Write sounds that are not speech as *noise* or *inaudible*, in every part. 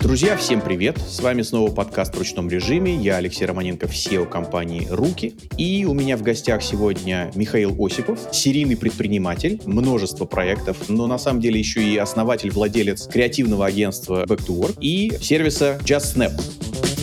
Друзья, всем привет! С вами снова подкаст в ручном режиме. Я Алексей Романенко, SEO компании «Руки». И у меня в гостях сегодня Михаил Осипов, серийный предприниматель, множество проектов, но на самом деле еще и основатель, владелец креативного агентства Back to Work и сервиса JustSnap.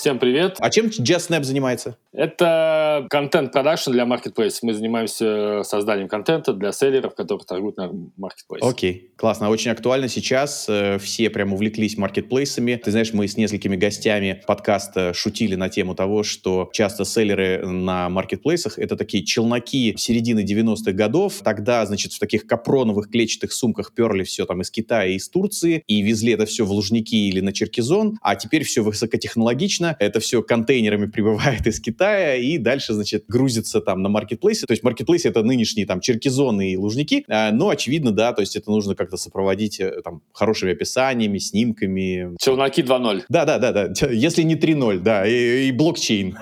Всем привет. А чем JustSnap занимается? Это контент-продакшн для Marketplace. Мы занимаемся созданием контента для селлеров, которые торгуют на Marketplace. Окей, классно. Очень актуально сейчас. Э, все прям увлеклись маркетплейсами. Ты знаешь, мы с несколькими гостями подкаста шутили на тему того, что часто селлеры на маркетплейсах — это такие челноки середины 90-х годов. Тогда, значит, в таких капроновых клетчатых сумках перли все там из Китая и из Турции и везли это все в Лужники или на Черкизон, а теперь все высокотехнологично, это все контейнерами прибывает из Китая и дальше, значит, грузится там на маркетплейсе. То есть маркетплейс это нынешние там черкизоны и лужники, а, но очевидно, да, то есть это нужно как-то сопроводить э, там хорошими описаниями, снимками. Челноки 2.0. Да, да, да, да. *laughs* Если не 3.0, да, и, и блокчейн.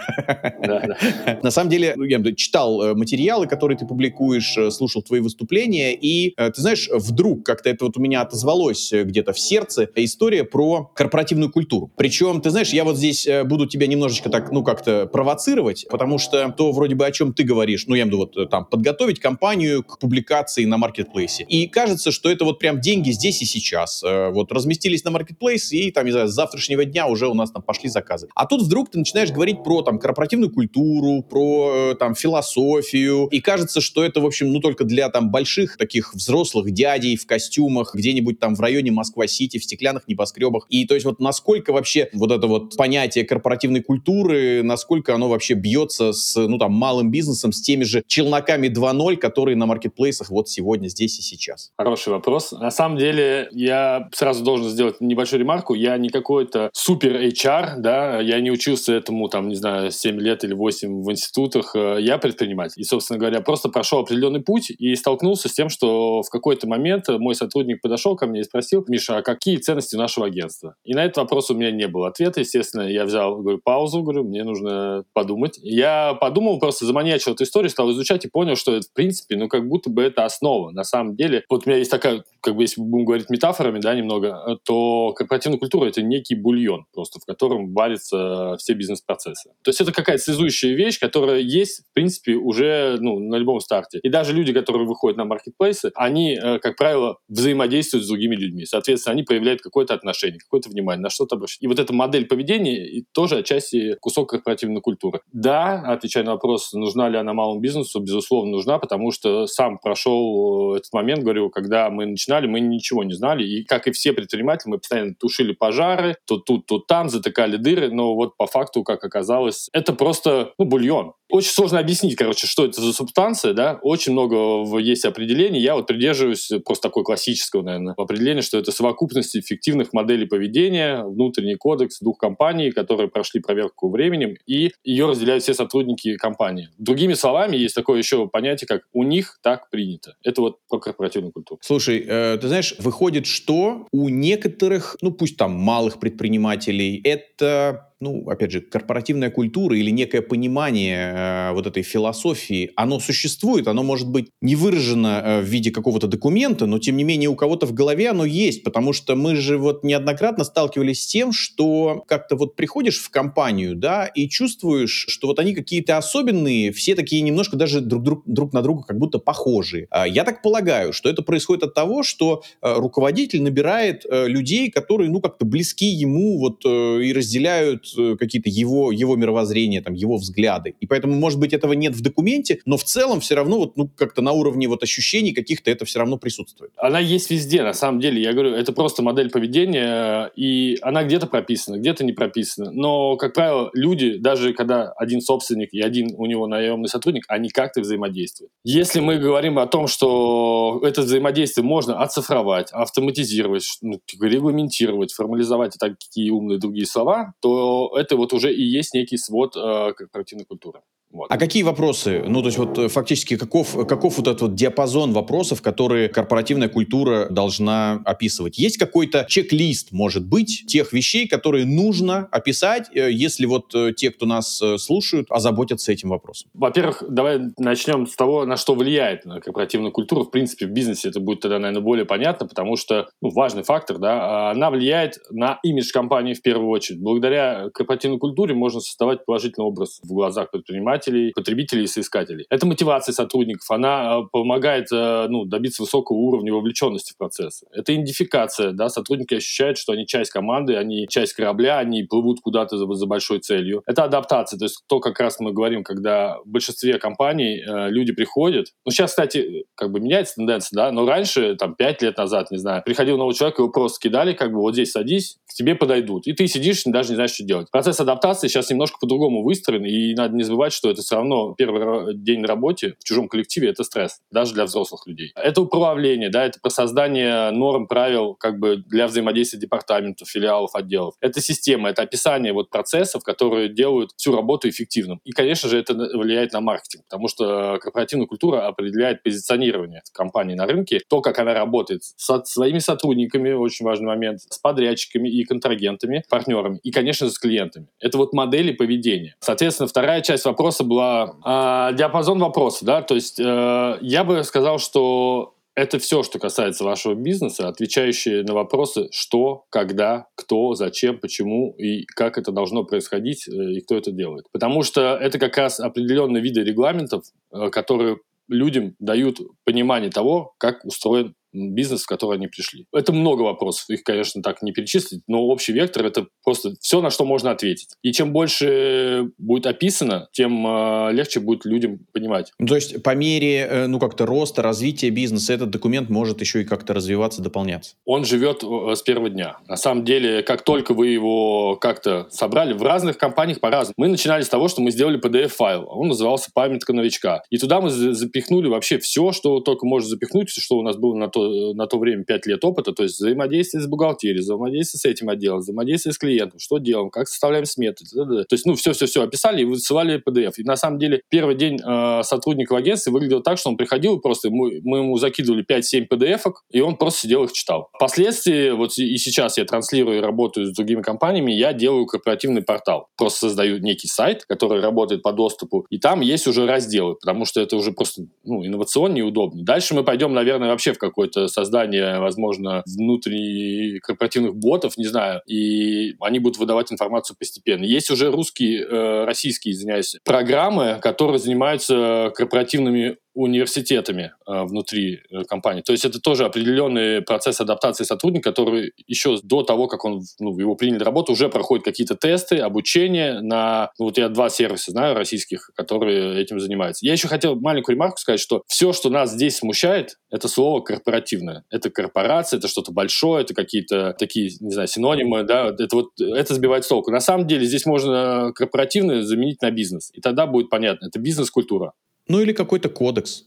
*laughs* На самом деле, я читал э, материалы, которые ты публикуешь, э, слушал твои выступления, и ты знаешь, вдруг как-то это вот у меня отозвалось где-то в сердце история про корпоративную культуру. Причем, ты знаешь, я вот здесь буду тебя немножечко так, ну, как-то провоцировать, потому что то вроде бы о чем ты говоришь, ну, я имею в виду вот там подготовить компанию к публикации на маркетплейсе. И кажется, что это вот прям деньги здесь и сейчас. Э, вот разместились на маркетплейс, и там, не знаю, с завтрашнего дня уже у нас там пошли заказы. А тут вдруг ты начинаешь говорить про там корпоративную культуру, про э, там философию, и кажется, что это, в общем, ну, только для там больших таких взрослых дядей в костюмах где-нибудь там в районе Москва-Сити, в стеклянных небоскребах. И то есть вот насколько вообще вот это вот понятие корпоративной культуры, насколько оно вообще бьется с, ну, там, малым бизнесом, с теми же челноками 2.0, которые на маркетплейсах вот сегодня, здесь и сейчас? Хороший вопрос. На самом деле, я сразу должен сделать небольшую ремарку. Я не какой-то супер HR, да, я не учился этому, там, не знаю, 7 лет или 8 в институтах. Я предприниматель. И, собственно говоря, просто прошел определенный путь и столкнулся с тем, что в какой-то момент мой сотрудник подошел ко мне и спросил, Миша, а какие ценности нашего агентства? И на этот вопрос у меня не было ответа. Естественно, я взял взял, говорю, паузу, говорю, мне нужно подумать. Я подумал, просто заманьячил эту историю, стал изучать и понял, что это, в принципе, ну, как будто бы это основа. На самом деле, вот у меня есть такая, как бы, если будем говорить метафорами, да, немного, то корпоративная культура — это некий бульон просто, в котором варятся все бизнес-процессы. То есть это какая-то связующая вещь, которая есть, в принципе, уже, ну, на любом старте. И даже люди, которые выходят на маркетплейсы, они, э, как правило, взаимодействуют с другими людьми. Соответственно, они проявляют какое-то отношение, какое-то внимание, на что-то обращают. И вот эта модель поведения тоже отчасти кусок корпоративной культуры. Да, отвечая на вопрос, нужна ли она малому бизнесу, безусловно, нужна, потому что сам прошел э, этот момент, говорю, когда мы начинали, мы ничего не знали, и как и все предприниматели, мы постоянно тушили пожары, то тут, то там, затыкали дыры, но вот по факту, как оказалось, это просто ну, бульон. Очень сложно объяснить, короче, что это за субстанция, да, очень много есть определений, я вот придерживаюсь просто такой классического, наверное, определения, что это совокупность эффективных моделей поведения, внутренний кодекс двух компаний, которые которые прошли проверку временем, и ее разделяют все сотрудники компании. Другими словами, есть такое еще понятие, как «у них так принято». Это вот про корпоративную культуру. Слушай, э, ты знаешь, выходит, что у некоторых, ну пусть там малых предпринимателей, это ну, опять же, корпоративная культура или некое понимание э, вот этой философии, оно существует, оно может быть не выражено э, в виде какого-то документа, но тем не менее у кого-то в голове оно есть, потому что мы же вот неоднократно сталкивались с тем, что как-то вот приходишь в компанию, да, и чувствуешь, что вот они какие-то особенные, все такие немножко даже друг, друг, друг на друга как будто похожие. А я так полагаю, что это происходит от того, что э, руководитель набирает э, людей, которые, ну, как-то близки ему вот э, и разделяют Э, какие-то его, его мировоззрения, там, его взгляды. И поэтому, может быть, этого нет в документе, но в целом все равно вот, ну, как-то на уровне вот ощущений каких-то это все равно присутствует. Она есть везде, на самом деле. Я говорю, это просто модель поведения, и она где-то прописана, где-то не прописана. Но, как правило, люди, даже когда один собственник и один у него наемный сотрудник, они как-то взаимодействуют. Если мы говорим о том, что это взаимодействие можно оцифровать, автоматизировать, ну, регламентировать, формализовать и такие умные другие слова, то это вот уже и есть некий свод э, корпоративной культуры. Вот. А какие вопросы? Ну, то есть вот э, фактически каков, каков вот этот вот диапазон вопросов, которые корпоративная культура должна описывать? Есть какой-то чек-лист, может быть, тех вещей, которые нужно описать, э, если вот э, те, кто нас слушают, озаботятся этим вопросом? Во-первых, давай начнем с того, на что влияет на корпоративную культуру. В принципе, в бизнесе это будет тогда, наверное, более понятно, потому что ну, важный фактор, да, она влияет на имидж компании в первую очередь. Благодаря корпоративной культуре можно создавать положительный образ в глазах предпринимателей, предпринимателей, потребителей и соискателей. Это мотивация сотрудников, она э, помогает э, ну, добиться высокого уровня вовлеченности в процесс. Это идентификация, да, сотрудники ощущают, что они часть команды, они часть корабля, они плывут куда-то за, за большой целью. Это адаптация, то есть то, как раз мы говорим, когда в большинстве компаний э, люди приходят. Ну, сейчас, кстати, как бы меняется тенденция, да, но раньше, там, пять лет назад, не знаю, приходил новый человек, его просто кидали, как бы вот здесь садись, к тебе подойдут. И ты сидишь, даже не знаешь, что делать. Процесс адаптации сейчас немножко по-другому выстроен, и надо не забывать, что это все равно первый день на работе в чужом коллективе — это стресс, даже для взрослых людей. Это управление, да, это про создание норм, правил как бы для взаимодействия департаментов, филиалов, отделов. Это система, это описание вот процессов, которые делают всю работу эффективным. И, конечно же, это влияет на маркетинг, потому что корпоративная культура определяет позиционирование компании на рынке, то, как она работает со своими сотрудниками, очень важный момент, с подрядчиками и контрагентами, партнерами, и, конечно же, с клиентами. Это вот модели поведения. Соответственно, вторая часть вопроса была э, диапазон вопросов, да, то есть э, я бы сказал, что это все, что касается вашего бизнеса, отвечающие на вопросы, что, когда, кто, зачем, почему и как это должно происходить э, и кто это делает. Потому что это как раз определенные виды регламентов, э, которые людям дают понимание того, как устроен бизнес, в который они пришли. Это много вопросов, их, конечно, так не перечислить, но общий вектор — это просто все, на что можно ответить. И чем больше будет описано, тем э, легче будет людям понимать. Ну, то есть по мере, э, ну, как-то роста, развития бизнеса этот документ может еще и как-то развиваться, дополняться? Он живет э, с первого дня. На самом деле, как только вы его как-то собрали, в разных компаниях по-разному. Мы начинали с того, что мы сделали PDF-файл, он назывался «Памятка новичка». И туда мы запихнули вообще все, что только можно запихнуть, что у нас было на то то, на то время 5 лет опыта, то есть взаимодействие с бухгалтерией, взаимодействие с этим отделом, взаимодействие с клиентом, что делаем, как составляем сметы. То есть, ну, все-все-все описали и высылали PDF. И на самом деле первый день э, сотрудника в агентстве выглядел так, что он приходил просто, мы, мы ему закидывали 5-7 PDF, и он просто сидел их читал. Впоследствии, вот и сейчас я транслирую и работаю с другими компаниями, я делаю корпоративный портал. Просто создаю некий сайт, который работает по доступу, и там есть уже разделы, потому что это уже просто ну, инновационнее и удобнее. Дальше мы пойдем, наверное, вообще в какой-то какое создание, возможно, внутренних корпоративных ботов, не знаю, и они будут выдавать информацию постепенно. Есть уже русские, э, российские, извиняюсь, программы, которые занимаются корпоративными университетами э, внутри э, компании. То есть это тоже определенный процесс адаптации сотрудника, который еще до того, как он ну, его приняли работу, уже проходит какие-то тесты, обучение на... Ну, вот я два сервиса знаю российских, которые этим занимаются. Я еще хотел маленькую ремарку сказать, что все, что нас здесь смущает, это слово корпоративное. Это корпорация, это что-то большое, это какие-то такие, не знаю, синонимы, да, это вот, это сбивает с толку. На самом деле здесь можно корпоративное заменить на бизнес, и тогда будет понятно, это бизнес-культура. Ну или какой-то кодекс.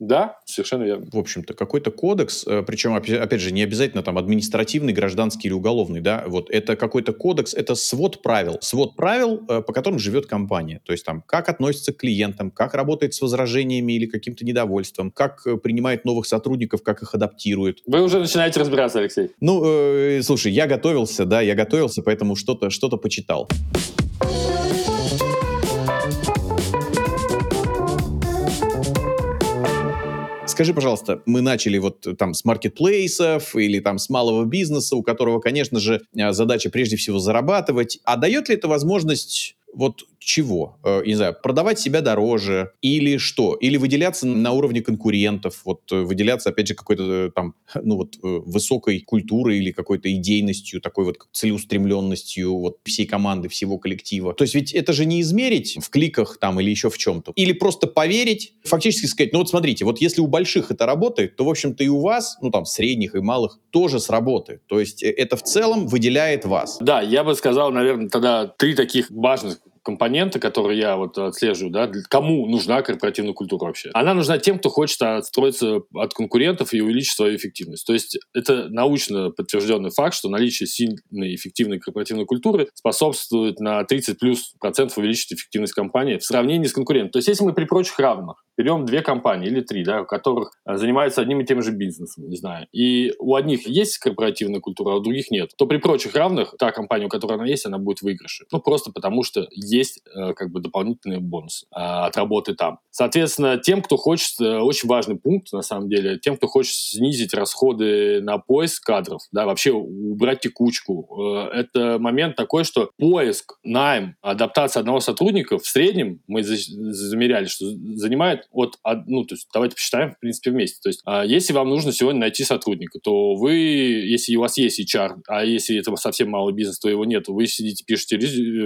Да, совершенно верно. В общем-то, какой-то кодекс, э, причем, опять же, не обязательно там административный, гражданский или уголовный, да, вот это какой-то кодекс, это свод правил, свод правил, э, по которым живет компания. То есть там, как относится к клиентам, как работает с возражениями или каким-то недовольством, как э, принимает новых сотрудников, как их адаптирует. Вы уже начинаете разбираться, Алексей. Ну, э, слушай, я готовился, да, я готовился, поэтому что-то что почитал. Скажи, пожалуйста, мы начали вот там с маркетплейсов или там с малого бизнеса, у которого, конечно же, э, задача прежде всего зарабатывать. А дает ли это возможность вот чего? Э, не знаю, продавать себя дороже или что? Или выделяться на уровне конкурентов, вот э, выделяться, опять же, какой-то э, там, *laughs* ну вот, высокой культурой или какой-то идейностью, такой вот целеустремленностью вот всей команды, всего коллектива. То есть ведь это же не измерить в кликах там или еще в чем-то. Или просто поверить, фактически сказать, ну вот смотрите, вот если у больших это работает, то, в общем-то, и у вас, ну там, средних и малых, тоже сработает. То есть это в целом выделяет вас. Да, я бы сказал, наверное, тогда три таких важных компоненты, которые я вот отслеживаю, да, кому нужна корпоративная культура вообще. Она нужна тем, кто хочет отстроиться от конкурентов и увеличить свою эффективность. То есть это научно подтвержденный факт, что наличие сильной эффективной корпоративной культуры способствует на 30 плюс процентов увеличить эффективность компании в сравнении с конкурентом. То есть если мы при прочих равных берем две компании или три, да, у которых э, занимаются одним и тем же бизнесом, не знаю, и у одних есть корпоративная культура, а у других нет, то при прочих равных та компания, у которой она есть, она будет выигрыше. Ну, просто потому что э, как бы дополнительные бонусы э, от работы там. Соответственно, тем, кто хочет, э, очень важный пункт, на самом деле, тем, кто хочет снизить расходы на поиск кадров, да, вообще убрать текучку, это момент такой, что поиск, найм, адаптация одного сотрудника в среднем, мы замеряли, что занимает от, ну, то есть давайте посчитаем, в принципе, вместе. То есть, а, если вам нужно сегодня найти сотрудника, то вы, если у вас есть HR, а если это совсем малый бизнес, то его нет, вы сидите, пишете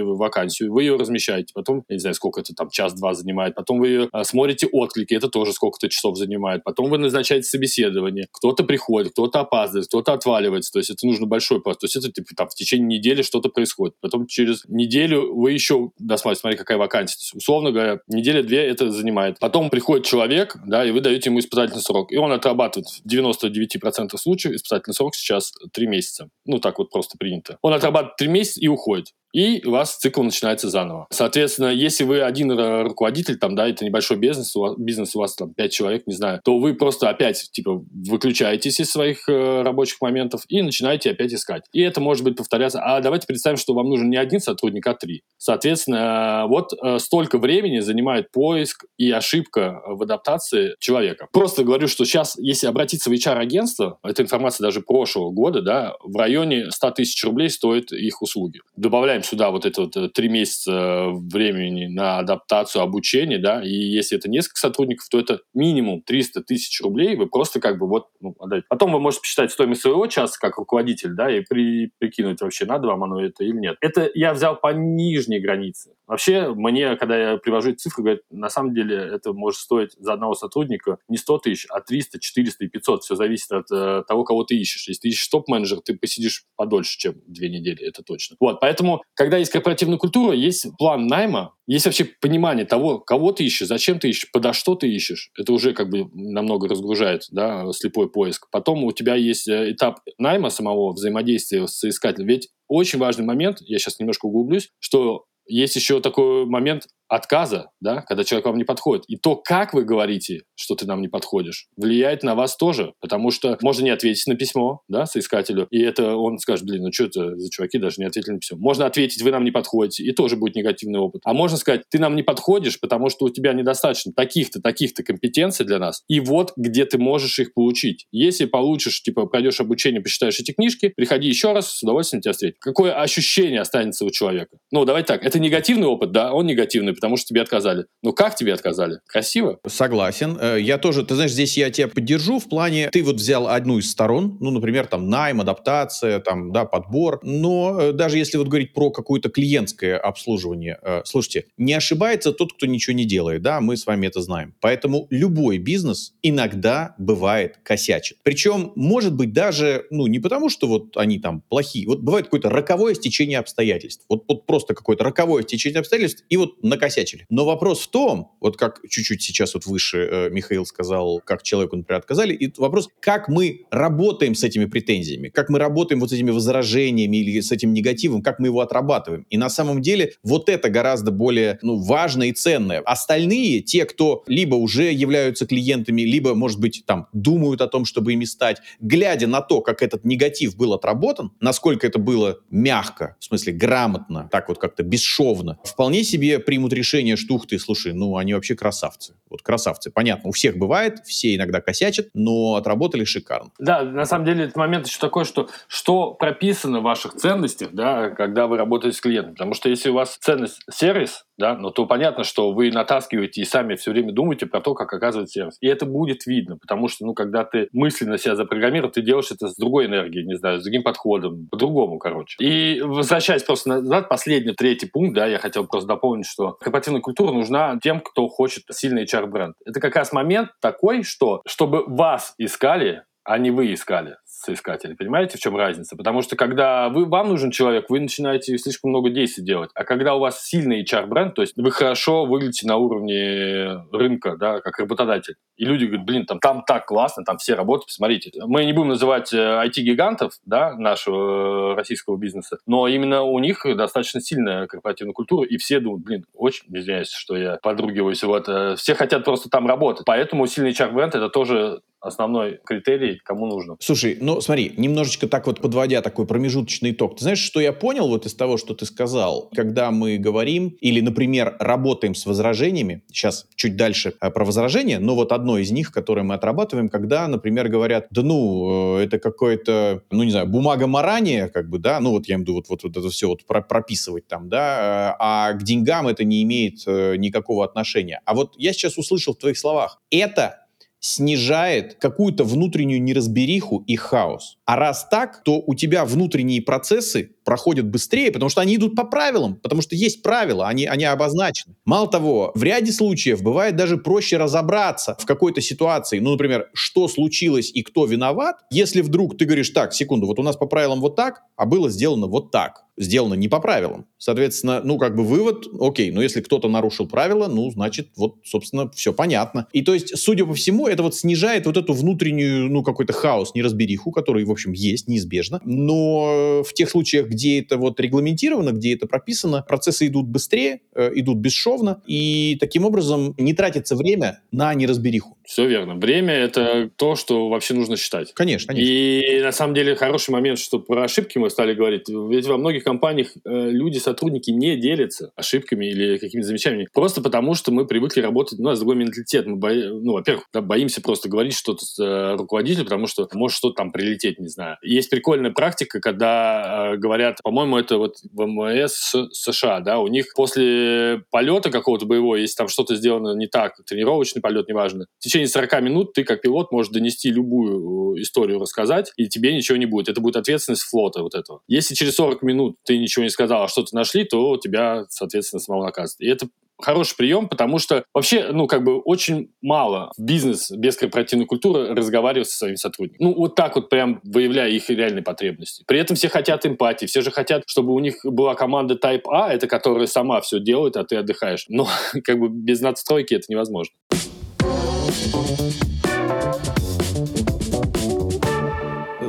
вакансию, вы ее размещаете, потом, я не знаю, сколько это там, час-два занимает, потом вы ее, а, смотрите отклики, это тоже сколько-то часов занимает, потом вы назначаете собеседование, кто-то приходит, кто-то опаздывает, кто-то отваливается, то есть это нужно большой пост, то есть это типа, там в течение недели что-то происходит, потом через неделю вы еще досмотрите, смотри, какая вакансия, есть, условно говоря, неделя-две это занимает, потом приходит человек, да, и вы даете ему испытательный срок. И он отрабатывает в 99% случаев испытательный срок сейчас 3 месяца. Ну, так вот просто принято. Он отрабатывает 3 месяца и уходит и у вас цикл начинается заново. Соответственно, если вы один руководитель, там, да, это небольшой бизнес, у вас, бизнес у вас там 5 человек, не знаю, то вы просто опять, типа, выключаетесь из своих э, рабочих моментов и начинаете опять искать. И это может быть повторяться. А давайте представим, что вам нужен не один сотрудник, а три. Соответственно, вот э, столько времени занимает поиск и ошибка в адаптации человека. Просто говорю, что сейчас, если обратиться в HR-агентство, это информация даже прошлого года, да, в районе 100 тысяч рублей стоят их услуги. Добавляем сюда вот это вот э, три месяца времени на адаптацию, обучение, да, и если это несколько сотрудников, то это минимум 300 тысяч рублей, вы просто как бы вот ну, отдаете. Потом вы можете посчитать стоимость своего часа как руководитель, да, и при, прикинуть вообще, надо вам оно это или нет. Это я взял по нижней границе. Вообще, мне, когда я привожу эти цифры, говорят, на самом деле это может стоить за одного сотрудника не 100 тысяч, а 300, 400 и 500. Все зависит от э, того, кого ты ищешь. Если ты ищешь топ-менеджер, ты посидишь подольше, чем две недели, это точно. Вот, поэтому когда есть корпоративная культура, есть план найма, есть вообще понимание того, кого ты ищешь, зачем ты ищешь, подо что ты ищешь. Это уже как бы намного разгружает, да, слепой поиск. Потом у тебя есть э, этап найма самого, взаимодействия с искателем. Ведь очень важный момент, я сейчас немножко углублюсь, что есть еще такой момент отказа, да, когда человек вам не подходит. И то, как вы говорите, что ты нам не подходишь, влияет на вас тоже, потому что можно не ответить на письмо, да, соискателю, и это он скажет, блин, ну что это за чуваки даже не ответили на письмо. Можно ответить, вы нам не подходите, и тоже будет негативный опыт. А можно сказать, ты нам не подходишь, потому что у тебя недостаточно таких-то, таких-то компетенций для нас, и вот где ты можешь их получить. Если получишь, типа, пройдешь обучение, посчитаешь эти книжки, приходи еще раз, с удовольствием тебя встретить. Какое ощущение останется у человека? Ну, давай так, это негативный опыт, да, он негативный, потому что тебе отказали. Ну как тебе отказали? Красиво? Согласен. Э, я тоже, ты знаешь, здесь я тебя поддержу в плане, ты вот взял одну из сторон, ну, например, там найм, адаптация, там, да, подбор, но э, даже если вот говорить про какое-то клиентское обслуживание, э, слушайте, не ошибается тот, кто ничего не делает, да, мы с вами это знаем. Поэтому любой бизнес иногда бывает косячит. Причем, может быть, даже, ну, не потому, что вот они там плохие, вот бывает какое-то роковое стечение обстоятельств. Вот, вот просто какое-то роковое стечение обстоятельств, и вот накосячили. Но вопрос в том, вот как чуть-чуть сейчас вот выше э, Михаил сказал, как человеку, например, отказали, и вопрос, как мы работаем с этими претензиями, как мы работаем вот с этими возражениями или с этим негативом, как мы его отрабатываем. И на самом деле вот это гораздо более ну, важное и ценное. Остальные, те, кто либо уже являются клиентами, либо, может быть, там думают о том, чтобы ими стать, глядя на то, как этот негатив был отработан, насколько это было мягко, в смысле грамотно, так вот как-то бесшовно, вполне себе примут решение что ух ты, слушай, ну они вообще красавцы. Вот красавцы. Понятно, у всех бывает, все иногда косячат, но отработали шикарно. Да, на самом деле этот момент еще такой, что что прописано в ваших ценностях, да, когда вы работаете с клиентом. Потому что если у вас ценность сервис, да, ну то понятно, что вы натаскиваете и сами все время думаете про то, как оказывать сервис. И это будет видно, потому что, ну, когда ты мысленно себя запрограммировал, ты делаешь это с другой энергией, не знаю, с другим подходом, по-другому, короче. И возвращаясь просто назад, последний, третий пункт, да, я хотел просто дополнить, что корпоративная культура нужна тем, кто хочет сильный HR-бренд. Это как раз момент такой, что чтобы вас искали, а не вы искали соискатели. Понимаете, в чем разница? Потому что когда вы, вам нужен человек, вы начинаете слишком много действий делать. А когда у вас сильный HR-бренд, то есть вы хорошо выглядите на уровне рынка, да, как работодатель, и люди говорят, блин, там, там так классно, там все работают, посмотрите. Мы не будем называть IT-гигантов, э, да, нашего э, российского бизнеса, но именно у них достаточно сильная корпоративная культура, и все думают, блин, очень извиняюсь, что я подругиваюсь, вот, э, все хотят просто там работать. Поэтому сильный HR-бренд — это тоже основной критерий, кому нужно. Слушай, ну смотри, немножечко так вот подводя такой промежуточный итог. Ты знаешь, что я понял вот из того, что ты сказал? Когда мы говорим или, например, работаем с возражениями, сейчас чуть дальше э, про возражения, но вот одно из них, которое мы отрабатываем, когда, например, говорят, да ну, э, это какое-то, ну не знаю, бумага марания, как бы, да, ну вот я имею в виду вот, вот, вот это все вот прописывать там, да, э, а к деньгам это не имеет никакого отношения. А вот я сейчас услышал в твоих словах, это снижает какую-то внутреннюю неразбериху и хаос. А раз так, то у тебя внутренние процессы проходят быстрее, потому что они идут по правилам, потому что есть правила, они, они обозначены. Мало того, в ряде случаев бывает даже проще разобраться в какой-то ситуации, ну, например, что случилось и кто виноват, если вдруг ты говоришь, так, секунду, вот у нас по правилам вот так, а было сделано вот так сделано не по правилам. Соответственно, ну, как бы вывод, окей, но если кто-то нарушил правила, ну, значит, вот, собственно, все понятно. И то есть, судя по всему, это вот снижает вот эту внутреннюю, ну, какой-то хаос, неразбериху, который, в общем, есть, неизбежно. Но в тех случаях, где это вот регламентировано, где это прописано, процессы идут быстрее, э, идут бесшовно, и таким образом не тратится время на неразбериху. Все верно. Время — это то, что вообще нужно считать. Конечно, конечно. И на самом деле хороший момент, что про ошибки мы стали говорить. Ведь во многих компаниях э, люди, сотрудники не делятся ошибками или какими-то замечаниями. Просто потому, что мы привыкли работать, ну, у нас другой менталитет. Мы, бои, ну, во-первых, да, боимся просто говорить что-то с э, руководителем, потому что может что-то там прилететь, не знаю. Есть прикольная практика, когда э, говорят, по-моему, это вот в МС США, да, у них после полета какого-то боевого, если там что-то сделано не так, тренировочный полет, неважно, в течение 40 минут ты как пилот можешь донести любую историю, рассказать, и тебе ничего не будет. Это будет ответственность флота вот этого. Если через 40 минут ты ничего не сказал, а что-то нашли, то тебя, соответственно, самого наказывают. И это хороший прием, потому что вообще, ну, как бы очень мало бизнес без корпоративной культуры разговаривает со своими сотрудниками. Ну, вот так вот прям выявляя их реальные потребности. При этом все хотят эмпатии, все же хотят, чтобы у них была команда Type A, это которая сама все делает, а ты отдыхаешь. Но *laughs* как бы без надстройки это невозможно.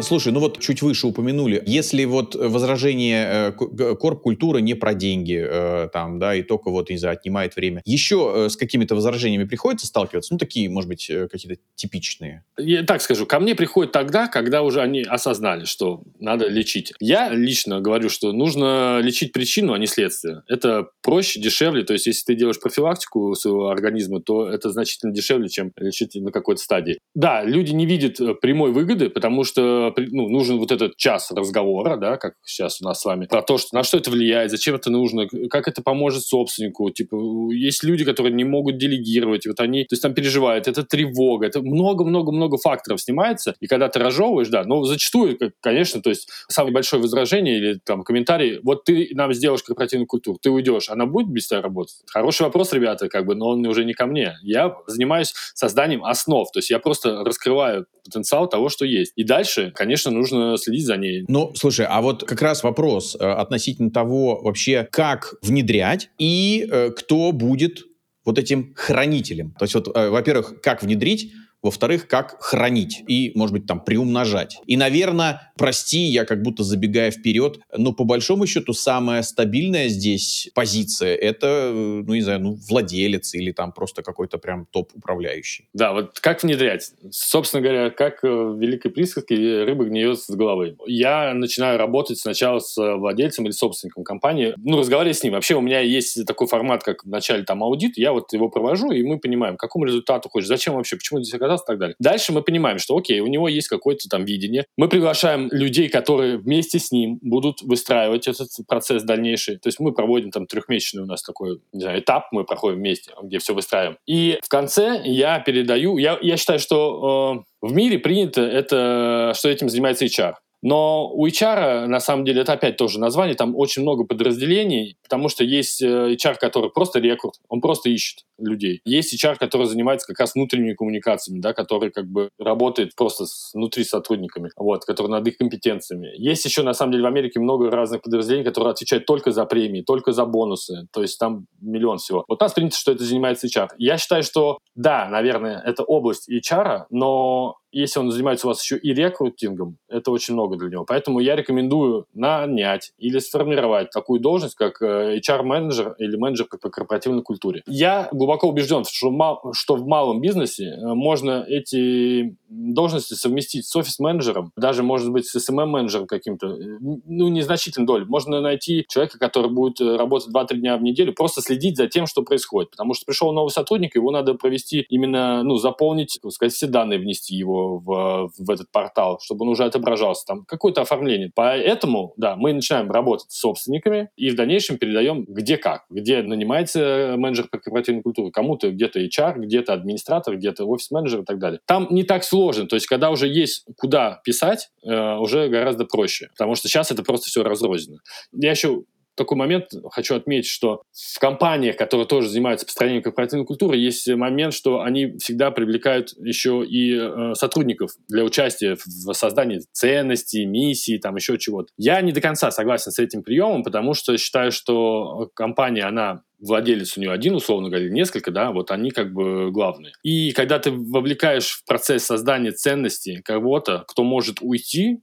Слушай, ну вот чуть выше упомянули, если вот возражение э, корп-культура не про деньги, э, там, да, и только вот, не знаю, отнимает время, еще э, с какими-то возражениями приходится сталкиваться? Ну, такие, может быть, какие-то типичные. Я так скажу, ко мне приходят тогда, когда уже они осознали, что надо лечить. Я лично говорю, что нужно лечить причину, а не следствие. Это проще, дешевле. То есть, если ты делаешь профилактику своего организма, то это значительно дешевле, чем лечить на какой-то стадии. Да, люди не видят прямой выгоды, потому что ну, нужен вот этот час разговора, да, как сейчас у нас с вами, про то, что, на что это влияет, зачем это нужно, как это поможет собственнику. Типа, есть люди, которые не могут делегировать, вот они, то есть там переживают, это тревога, это много-много-много факторов снимается, и когда ты разжевываешь, да, но зачастую, конечно, то есть самое большое возражение или там комментарий, вот ты нам сделаешь корпоративную культуру, ты уйдешь, она будет без тебя работать? Хороший вопрос, ребята, как бы, но он уже не ко мне. Я занимаюсь созданием основ, то есть я просто раскрываю потенциал того, что есть. И дальше, конечно, нужно следить за ней. Ну, слушай, а вот как раз вопрос э, относительно того вообще, как внедрять и э, кто будет вот этим хранителем. То есть вот, э, во-первых, как внедрить, во-вторых, как хранить и, может быть, там приумножать. И, наверное, прости, я как будто забегая вперед, но по большому счету самая стабильная здесь позиция — это, ну, не знаю, ну, владелец или там просто какой-то прям топ-управляющий. Да, вот как внедрять? Собственно говоря, как в великой присказке рыба гниет с головы. Я начинаю работать сначала с владельцем или собственником компании, ну, разговаривать с ним. Вообще у меня есть такой формат, как в начале там аудит, я вот его провожу, и мы понимаем, к какому результату хочешь, зачем вообще, почему здесь оказался и так далее. Дальше мы понимаем, что окей, у него есть какое-то там видение. Мы приглашаем людей, которые вместе с ним будут выстраивать этот процесс дальнейший. То есть мы проводим там трехмесячный у нас такой, не знаю, этап, мы проходим вместе, где все выстраиваем. И в конце я передаю, я, я считаю, что э, в мире принято это, что этим занимается HR. Но у HR, на самом деле, это опять тоже название, там очень много подразделений, потому что есть э, HR, который просто рекрут, он просто ищет людей. Есть HR, который занимается как раз внутренними коммуникациями, да, который как бы работает просто с, внутри сотрудниками, вот, который над их компетенциями. Есть еще, на самом деле, в Америке много разных подразделений, которые отвечают только за премии, только за бонусы, то есть там миллион всего. Вот нас принято, что это занимается HR. Я считаю, что да, наверное, это область HR, но если он занимается у вас еще и рекрутингом, это очень много для него. Поэтому я рекомендую нанять или сформировать такую должность, как э, HR-менеджер или менеджер по корпоративной культуре. Я глубоко убежден, что, что в малом бизнесе э, можно эти должности совместить с офис-менеджером, даже, может быть, с SMM-менеджером каким-то, э, ну, незначительной долей. Можно найти человека, который будет работать 2-3 дня в неделю, просто следить за тем, что происходит. Потому что пришел новый сотрудник, его надо провести именно, ну, заполнить, так сказать, все данные внести его в, в этот портал, чтобы он уже отображался, там какое-то оформление. Поэтому, да, мы начинаем работать с собственниками и в дальнейшем передаем где как, где нанимается менеджер по корпоративной культуре, кому-то где-то HR, где-то администратор, где-то офис-менеджер и так далее. Там не так сложно, то есть когда уже есть куда писать, э, уже гораздо проще, потому что сейчас это просто все разрознено. Я еще такой момент хочу отметить, что в компаниях, которые тоже занимаются построением корпоративной культуры, есть момент, что они всегда привлекают еще и э, сотрудников для участия в создании ценностей, миссий, там еще чего-то. Я не до конца согласен с этим приемом, потому что считаю, что компания, она владелец у нее один, условно говоря, несколько, да, вот они как бы главные. И когда ты вовлекаешь в процесс создания ценностей кого-то, кто может уйти,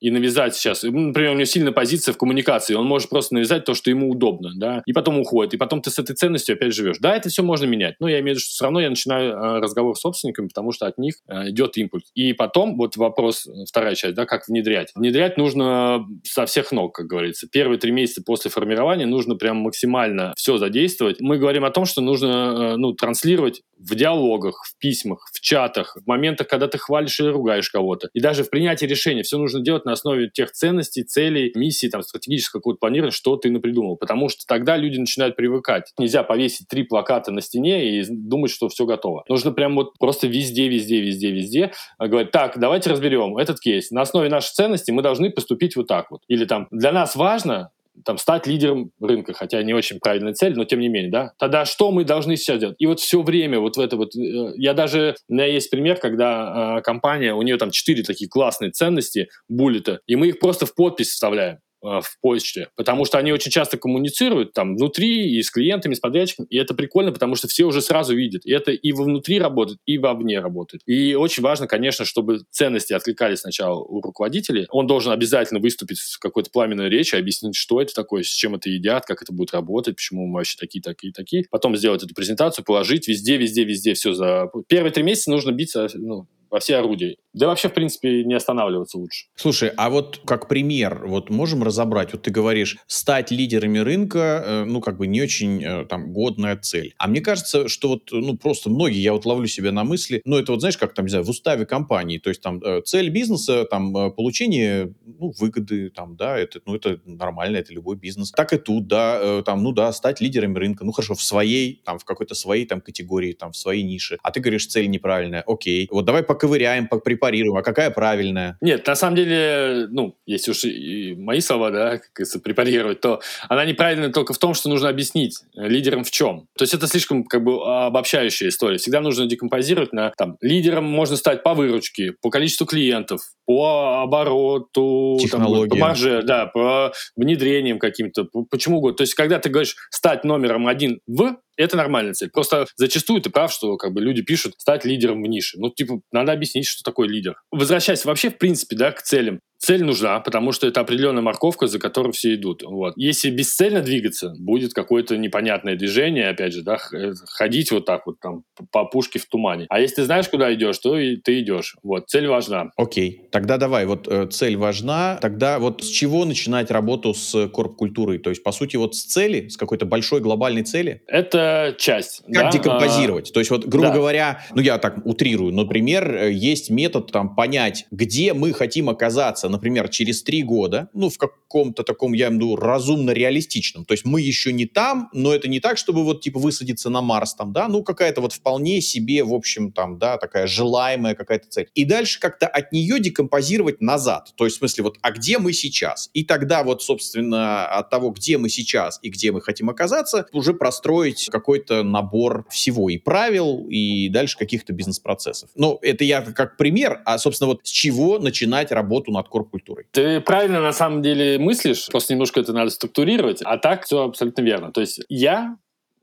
и навязать сейчас. Например, у него сильная позиция в коммуникации, он может просто навязать то, что ему удобно, да, и потом уходит, и потом ты с этой ценностью опять живешь. Да, это все можно менять, но я имею в виду, что все равно я начинаю э, разговор с собственниками, потому что от них э, идет импульс. И потом, вот вопрос, э, вторая часть, да, как внедрять. Внедрять нужно со всех ног, как говорится. Первые три месяца после формирования нужно прям максимально все задействовать. Мы говорим о том, что нужно, ну, транслировать в диалогах, в письмах, в чатах, в моментах, когда ты хвалишь или ругаешь кого-то. И даже в принятии решения все нужно делать на основе тех ценностей, целей, миссий, там, стратегического какого-то планирования, что ты напридумал. Потому что тогда люди начинают привыкать. Нельзя повесить три плаката на стене и думать, что все готово. Нужно прям вот просто везде, везде, везде, везде говорить, так, давайте разберем этот кейс. На основе наших ценностей мы должны поступить вот так вот. Или там, для нас важно, там, стать лидером рынка, хотя не очень правильная цель, но тем не менее, да, тогда что мы должны сейчас делать? И вот все время вот в это вот, э, я даже, у меня есть пример, когда э, компания, у нее там четыре такие классные ценности, буллета, и мы их просто в подпись вставляем. Э, в почте, потому что они очень часто коммуницируют там внутри и с клиентами, с подрядчиками, и это прикольно, потому что все уже сразу видят. И это и внутри работает, и вовне работает. И очень важно, конечно, чтобы ценности откликались сначала у руководителей. Он должен обязательно выступить с какой-то пламенной речью, объяснить, что это такое, с чем это едят, как это будет работать, почему мы вообще такие, такие, такие. Потом сделать эту презентацию, положить везде, везде, везде все за... Первые три месяца нужно биться ну, во все орудия. Да вообще, в принципе, не останавливаться лучше. Слушай, а вот как пример, вот можем разобрать, вот ты говоришь, стать лидерами рынка, э, ну, как бы не очень э, там годная цель. А мне кажется, что вот, ну, просто многие, я вот ловлю себя на мысли, ну, это вот, знаешь, как там, не знаю, в уставе компании, то есть там э, цель бизнеса, там, получение, ну, выгоды, там, да, это, ну, это нормально, это любой бизнес. Так и тут, да, там, ну, да, стать лидерами рынка, ну, хорошо, в своей, там, в какой-то своей, там, категории, там, в своей нише. А ты говоришь, цель неправильная, окей. Вот давай поковыряем, препарируем, а какая правильная? Нет, на самом деле, ну, если уж и мои слова, да, как говорится, препарировать, то она неправильная только в том, что нужно объяснить лидерам в чем. То есть это слишком как бы обобщающая история. Всегда нужно декомпозировать на, там, лидером можно стать по выручке, по количеству клиентов, по обороту, там, по марже, да, по внедрениям каким-то, почему угодно. То есть когда ты говоришь стать номером один в это нормальная цель. Просто зачастую ты прав, что как бы люди пишут стать лидером в нише. Ну, типа, надо объяснить, что такое лидер. Возвращаясь вообще, в принципе, да, к целям. Цель нужна, потому что это определенная морковка, за которой все идут. Вот. Если бесцельно двигаться, будет какое-то непонятное движение, опять же, да, э, ходить вот так вот там по пушке в тумане. А если ты знаешь, куда идешь, то и ты идешь. Вот, цель важна. Окей, тогда давай, вот э, цель важна, тогда вот с чего начинать работу с корп-культурой? То есть, по сути, вот с цели, с какой-то большой глобальной цели? Это часть. Как да? декомпозировать? А, то есть, вот, грубо да. говоря, ну я так утрирую, например, э, есть метод там понять, где мы хотим оказаться оказаться, например, через три года, ну, в каком-то таком, я имею в виду, разумно-реалистичном. То есть мы еще не там, но это не так, чтобы вот, типа, высадиться на Марс там, да, ну, какая-то вот вполне себе, в общем, там, да, такая желаемая какая-то цель. И дальше как-то от нее декомпозировать назад. То есть, в смысле, вот, а где мы сейчас? И тогда вот, собственно, от того, где мы сейчас и где мы хотим оказаться, уже простроить какой-то набор всего и правил, и дальше каких-то бизнес-процессов. Но это я как пример, а, собственно, вот с чего начинать работу над корп-культурой? Ты правильно на самом деле мыслишь, просто немножко это надо структурировать, а так все абсолютно верно. То есть я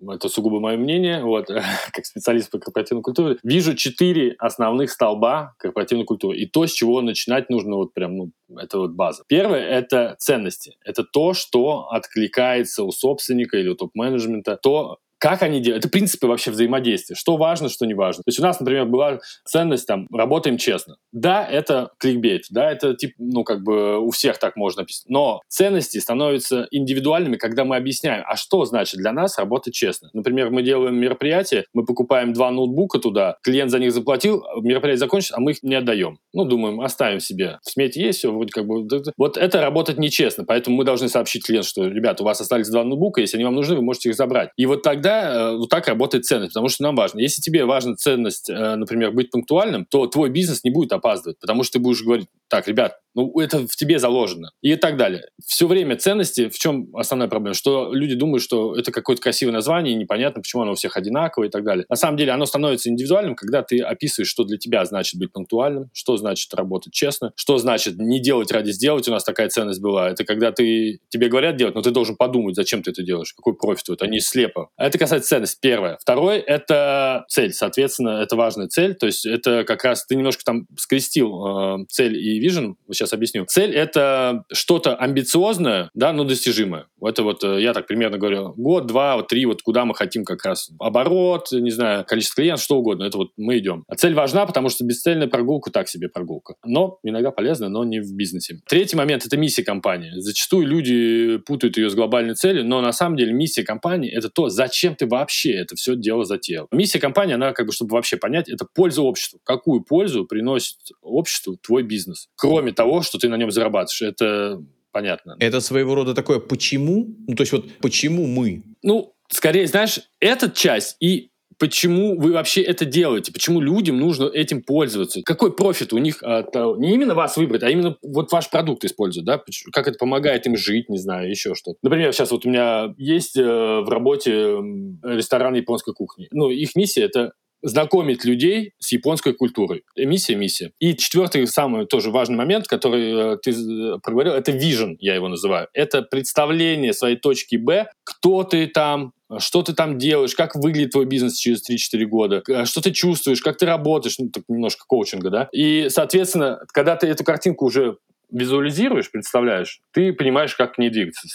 это сугубо мое мнение, вот, *laughs* как специалист по корпоративной культуре, вижу четыре основных столба корпоративной культуры. И то, с чего начинать нужно вот прям, ну, это вот база. Первое — это ценности. Это то, что откликается у собственника или у топ-менеджмента, то, как они делают? Это принципы вообще взаимодействия. Что важно, что не важно. То есть у нас, например, была ценность там «работаем честно». Да, это кликбейт, да, это типа, ну, как бы у всех так можно написать. Но ценности становятся индивидуальными, когда мы объясняем, а что значит для нас работать честно. Например, мы делаем мероприятие, мы покупаем два ноутбука туда, клиент за них заплатил, мероприятие закончится, а мы их не отдаем. Ну, думаем, оставим себе. В смете есть все, вроде как бы... Вот это работать нечестно, поэтому мы должны сообщить клиенту, что, ребята, у вас остались два ноутбука, если они вам нужны, вы можете их забрать. И вот тогда Э, вот так работает ценность, потому что нам важно. Если тебе важна ценность, э, например, быть пунктуальным, то твой бизнес не будет опаздывать, потому что ты будешь говорить, так, ребят, ну, это в тебе заложено. И так далее. Все время ценности, в чем основная проблема? Что люди думают, что это какое-то красивое название, непонятно, почему оно у всех одинаковое и так далее. На самом деле оно становится индивидуальным, когда ты описываешь, что для тебя значит быть пунктуальным, что значит работать честно, что значит не делать ради сделать. У нас такая ценность была. Это когда ты, тебе говорят делать, но ты должен подумать, зачем ты это делаешь, какой профит это, а не слепо. А это касается ценности, первое. Второе — это цель. Соответственно, это важная цель. То есть это как раз ты немножко там скрестил э, цель и vision, сейчас объясню. Цель — это что-то амбициозное, да, но достижимое. Это вот, э, я так примерно говорю, год, два, три, вот куда мы хотим как раз. Оборот, не знаю, количество клиентов, что угодно. Это вот мы идем. А цель важна, потому что бесцельная прогулка так себе прогулка. Но иногда полезна, но не в бизнесе. Третий момент — это миссия компании. Зачастую люди путают ее с глобальной целью, но на самом деле миссия компании — это то, зачем ты вообще это все дело затеял. Миссия компании, она как бы, чтобы вообще понять, это польза обществу. Какую пользу приносит обществу твой бизнес? Кроме того, что ты на нем зарабатываешь. Это понятно. Это своего рода такое «почему?» Ну, то есть вот «почему мы?» Ну, скорее, знаешь, эта часть и почему вы вообще это делаете, почему людям нужно этим пользоваться, какой профит у них от не именно вас выбрать, а именно вот ваш продукт использовать, да, как это помогает им жить, не знаю, еще что-то. Например, сейчас вот у меня есть э, в работе ресторан японской кухни. Ну, их миссия — это знакомить людей с японской культурой. Миссия, миссия. И четвертый, самый тоже важный момент, который э, ты э, проговорил, это vision, я его называю. Это представление своей точки Б, кто ты там, что ты там делаешь, как выглядит твой бизнес через 3-4 года, э, что ты чувствуешь, как ты работаешь, ну, так немножко коучинга, да. И, соответственно, когда ты эту картинку уже визуализируешь, представляешь, ты понимаешь, как к ней двигаться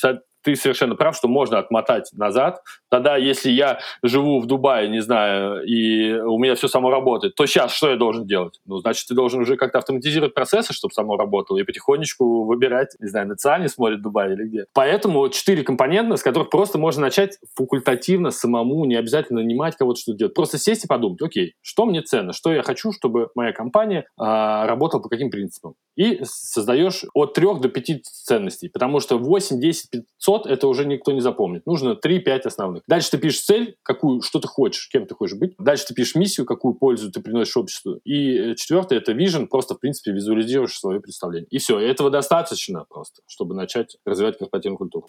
ты совершенно прав, что можно отмотать назад. Тогда, если я живу в Дубае, не знаю, и у меня все само работает, то сейчас что я должен делать? Ну, значит, ты должен уже как-то автоматизировать процессы, чтобы само работало, и потихонечку выбирать, не знаю, национальный смотрит Дубай или где. Поэтому четыре компонента, с которых просто можно начать факультативно самому, не обязательно нанимать кого-то что-то делать. Просто сесть и подумать, окей, что мне ценно, что я хочу, чтобы моя компания а, работала по каким принципам. И создаешь от трех до пяти ценностей, потому что 8, 10, 500 500 это уже никто не запомнит. Нужно 3-5 основных. Дальше ты пишешь цель, какую, что ты хочешь, кем ты хочешь быть. Дальше ты пишешь миссию, какую пользу ты приносишь обществу. И э, четвертое — это vision, просто, в принципе, визуализируешь свое представление. И все. Этого достаточно просто, чтобы начать развивать корпоративную культуру.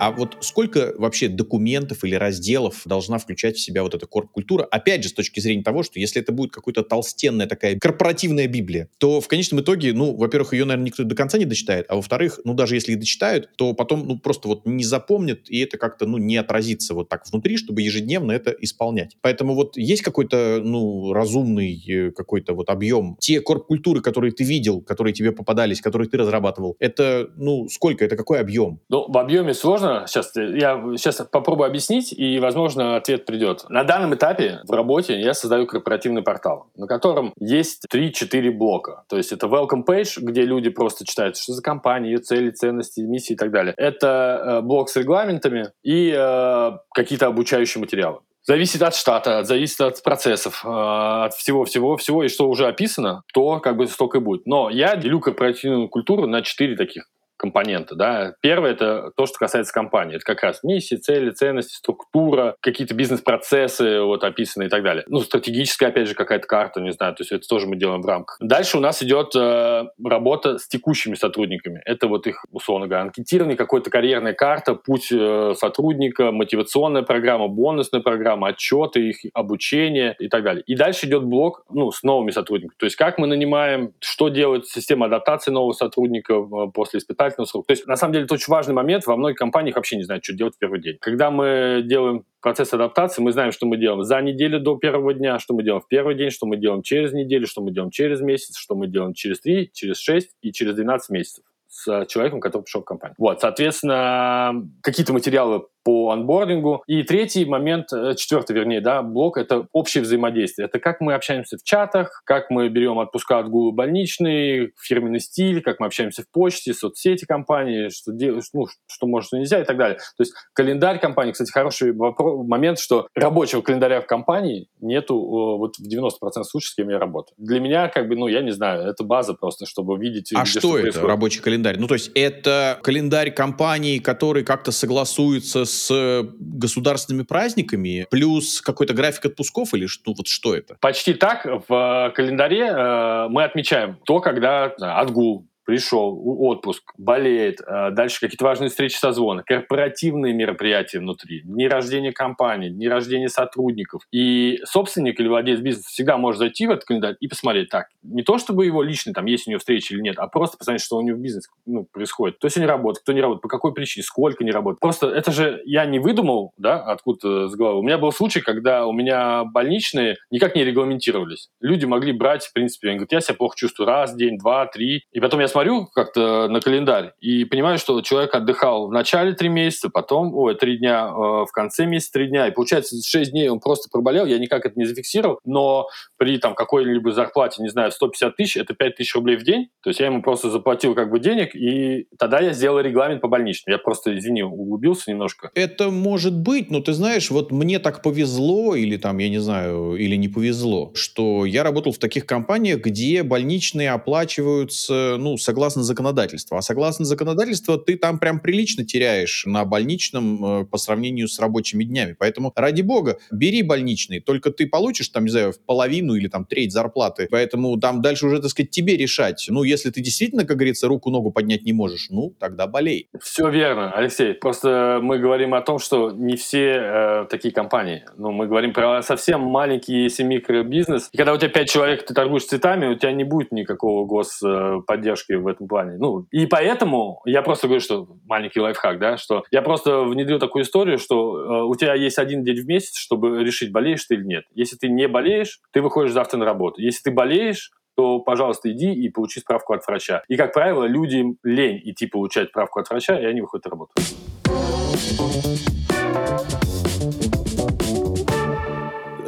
А вот сколько вообще документов или разделов должна включать в себя вот эта корп-культура? Опять же, с точки зрения того, что если это будет какая-то толстенная такая корпоративная Библия, то в конечном итоге, ну, во-первых, ее, наверное, никто до конца не дочитает, а во-вторых, ну, даже если и дочитают, то потом, ну, просто вот не запомнят, и это как-то, ну, не отразится вот так внутри, чтобы ежедневно это исполнять. Поэтому вот есть какой-то, ну, разумный э, какой-то вот объем. Те корп-культуры, которые ты видел, которые тебе попадались, которые ты разрабатывал, это, ну, сколько, это какой объем? Ну, в объеме сложно сейчас я сейчас попробую объяснить, и, возможно, ответ придет. На данном этапе в работе я создаю корпоративный портал, на котором есть 3-4 блока. То есть это welcome page, где люди просто читают, что за компания, ее цели, ценности, миссии и так далее. Это э, блок с регламентами и э, какие-то обучающие материалы. Зависит от штата, зависит от процессов, э, от всего-всего-всего, и что уже описано, то как бы столько и будет. Но я делю корпоративную культуру на четыре таких компоненты. Да. Первое — это то, что касается компании. Это как раз миссии, цели, ценности, структура, какие-то бизнес-процессы вот, описаны и так далее. Ну, стратегическая, опять же, какая-то карта, не знаю, то есть это тоже мы делаем в рамках. Дальше у нас идет э, работа с текущими сотрудниками. Это вот их, условно говоря, анкетирование, какая-то карьерная карта, путь э, сотрудника, мотивационная программа, бонусная программа, отчеты, их обучение и так далее. И дальше идет блок ну, с новыми сотрудниками. То есть как мы нанимаем, что делает система адаптации нового сотрудника э, после испытательного срока. То есть на самом деле это очень важный момент. Во многих компаниях вообще не знают, что делать в первый день. Когда мы делаем процесс адаптации, мы знаем, что мы делаем за неделю до первого дня, что мы делаем в первый день, что мы делаем через неделю, что мы делаем через месяц, что мы делаем через три, через шесть и через 12 месяцев с человеком, который пришел в компанию. Вот, соответственно, какие-то материалы по анбордингу. И третий момент, э, четвертый, вернее, да, блок — это общее взаимодействие. Это как мы общаемся в чатах, как мы берем отпуска от гулы больничный, фирменный стиль, как мы общаемся в почте, соцсети компании, что, делать, ну, что можно, что нельзя и так далее. То есть календарь компании, кстати, хороший вопрос, момент, что рабочего календаря в компании нету вот в 90% случаев, с кем я работаю. Для меня, как бы, ну, я не знаю, это база просто, чтобы видеть... А что, что это, происходит. рабочий календарь? Ну, то есть это календарь компании, который как-то согласуется с государственными праздниками, плюс какой-то график отпусков или что, вот что это? Почти так. В календаре э, мы отмечаем то, когда отгул, пришел, отпуск, болеет, э, дальше какие-то важные встречи созвоны, корпоративные мероприятия внутри, дни рождения компании, дни рождения сотрудников. И собственник или владелец бизнеса всегда может зайти в этот календарь и посмотреть, так, не то чтобы его лично, там, есть у него встреча или нет, а просто посмотреть, что у него в бизнесе ну, происходит. Кто сегодня работает, кто не работает, по какой причине, сколько не работает. Просто это же я не выдумал, да, откуда с головы. У меня был случай, когда у меня больничные никак не регламентировались. Люди могли брать, в принципе, они говорят, я себя плохо чувствую раз, день, два, три. И потом я смотрю, смотрю как-то на календарь и понимаю, что человек отдыхал в начале три месяца, потом, ой, три дня, э, в конце месяца три дня. И получается, шесть дней он просто проболел, я никак это не зафиксировал, но при там какой-либо зарплате, не знаю, 150 тысяч, это 5 тысяч рублей в день. То есть я ему просто заплатил как бы денег, и тогда я сделал регламент по больничному. Я просто, извини, углубился немножко. Это может быть, но ты знаешь, вот мне так повезло, или там, я не знаю, или не повезло, что я работал в таких компаниях, где больничные оплачиваются, ну, согласно законодательству. А согласно законодательству ты там прям прилично теряешь на больничном э, по сравнению с рабочими днями. Поэтому, ради бога, бери больничный, только ты получишь там, не знаю, половину или там треть зарплаты. Поэтому там дальше уже, так сказать, тебе решать. Ну, если ты действительно, как говорится, руку-ногу поднять не можешь, ну, тогда болей. Все верно, Алексей. Просто мы говорим о том, что не все э, такие компании. Ну, мы говорим про совсем маленький, если микробизнес. И когда у тебя пять человек, ты торгуешь цветами, у тебя не будет никакого господдержки в этом плане. Ну, и поэтому я просто говорю, что маленький лайфхак, да, что я просто внедрил такую историю, что э, у тебя есть один день в месяц, чтобы решить, болеешь ты или нет. Если ты не болеешь, ты выходишь завтра на работу. Если ты болеешь, то, пожалуйста, иди и получи справку от врача. И, как правило, людям лень идти получать справку от врача, и они выходят на работу.